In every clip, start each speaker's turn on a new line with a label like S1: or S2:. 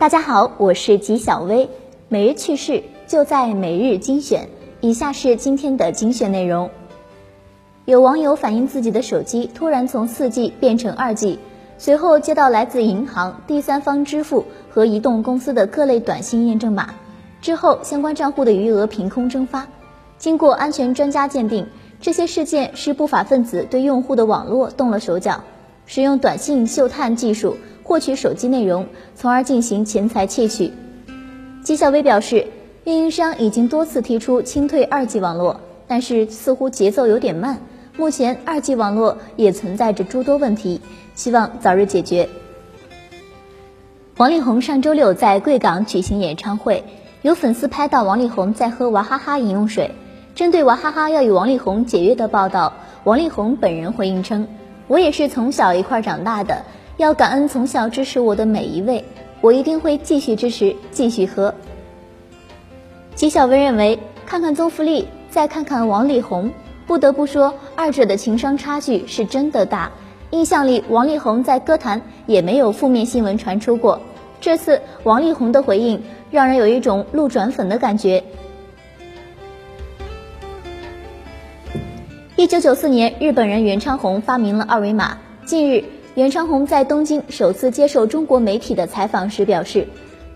S1: 大家好，我是吉小薇，每日趣事就在每日精选。以下是今天的精选内容。有网友反映自己的手机突然从四 G 变成二 G，随后接到来自银行、第三方支付和移动公司的各类短信验证码，之后相关账户的余额凭空蒸发。经过安全专家鉴定，这些事件是不法分子对用户的网络动了手脚，使用短信嗅探技术。获取手机内容，从而进行钱财窃取。纪晓薇表示，运营商已经多次提出清退二 G 网络，但是似乎节奏有点慢。目前二 G 网络也存在着诸多问题，希望早日解决。王力宏上周六在贵港举行演唱会，有粉丝拍到王力宏在喝娃哈哈饮用水。针对娃哈哈要与王力宏解约的报道，王力宏本人回应称：“我也是从小一块长大的。”要感恩从小支持我的每一位，我一定会继续支持，继续喝。纪晓薇认为，看看宗馥莉，再看看王力宏，不得不说，二者的情商差距是真的大。印象里，王力宏在歌坛也没有负面新闻传出过，这次王力宏的回应让人有一种路转粉的感觉。一九九四年，日本人袁昌宏发明了二维码，近日。袁昌宏在东京首次接受中国媒体的采访时表示，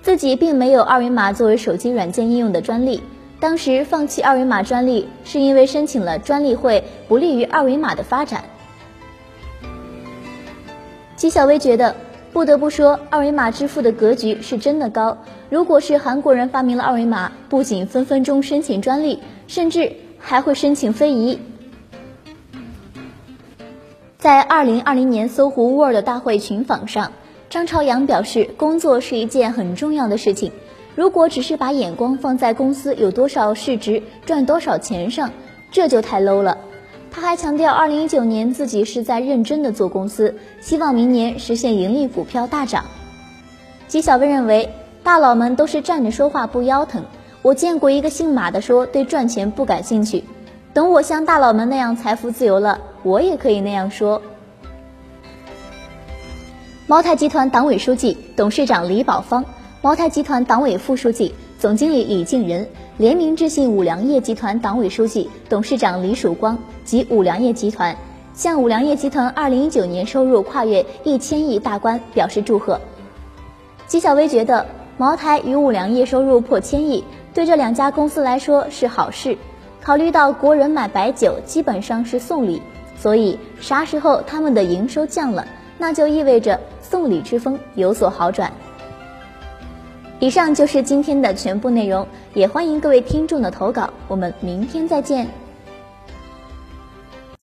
S1: 自己并没有二维码作为手机软件应用的专利。当时放弃二维码专利，是因为申请了专利会不利于二维码的发展。纪晓薇觉得，不得不说，二维码支付的格局是真的高。如果是韩国人发明了二维码，不仅分分钟申请专利，甚至还会申请非遗。在二零二零年搜狐 World 大会群访上，张朝阳表示，工作是一件很重要的事情。如果只是把眼光放在公司有多少市值、赚多少钱上，这就太 low 了。他还强调，二零一九年自己是在认真的做公司，希望明年实现盈利、股票大涨。纪晓薇认为，大佬们都是站着说话不腰疼。我见过一个姓马的说，对赚钱不感兴趣。等我像大佬们那样财富自由了，我也可以那样说。茅台集团党委书记、董事长李宝芳，茅台集团党委副书记、总经理李静仁，联名致信五粮液集团党委书记、董事长李曙光及五粮液集团，向五粮液集团二零一九年收入跨越一千亿大关表示祝贺。纪晓薇觉得，茅台与五粮液收入破千亿，对这两家公司来说是好事。考虑到国人买白酒基本上是送礼，所以啥时候他们的营收降了，那就意味着送礼之风有所好转。以上就是今天的全部内容，也欢迎各位听众的投稿，我们明天再见。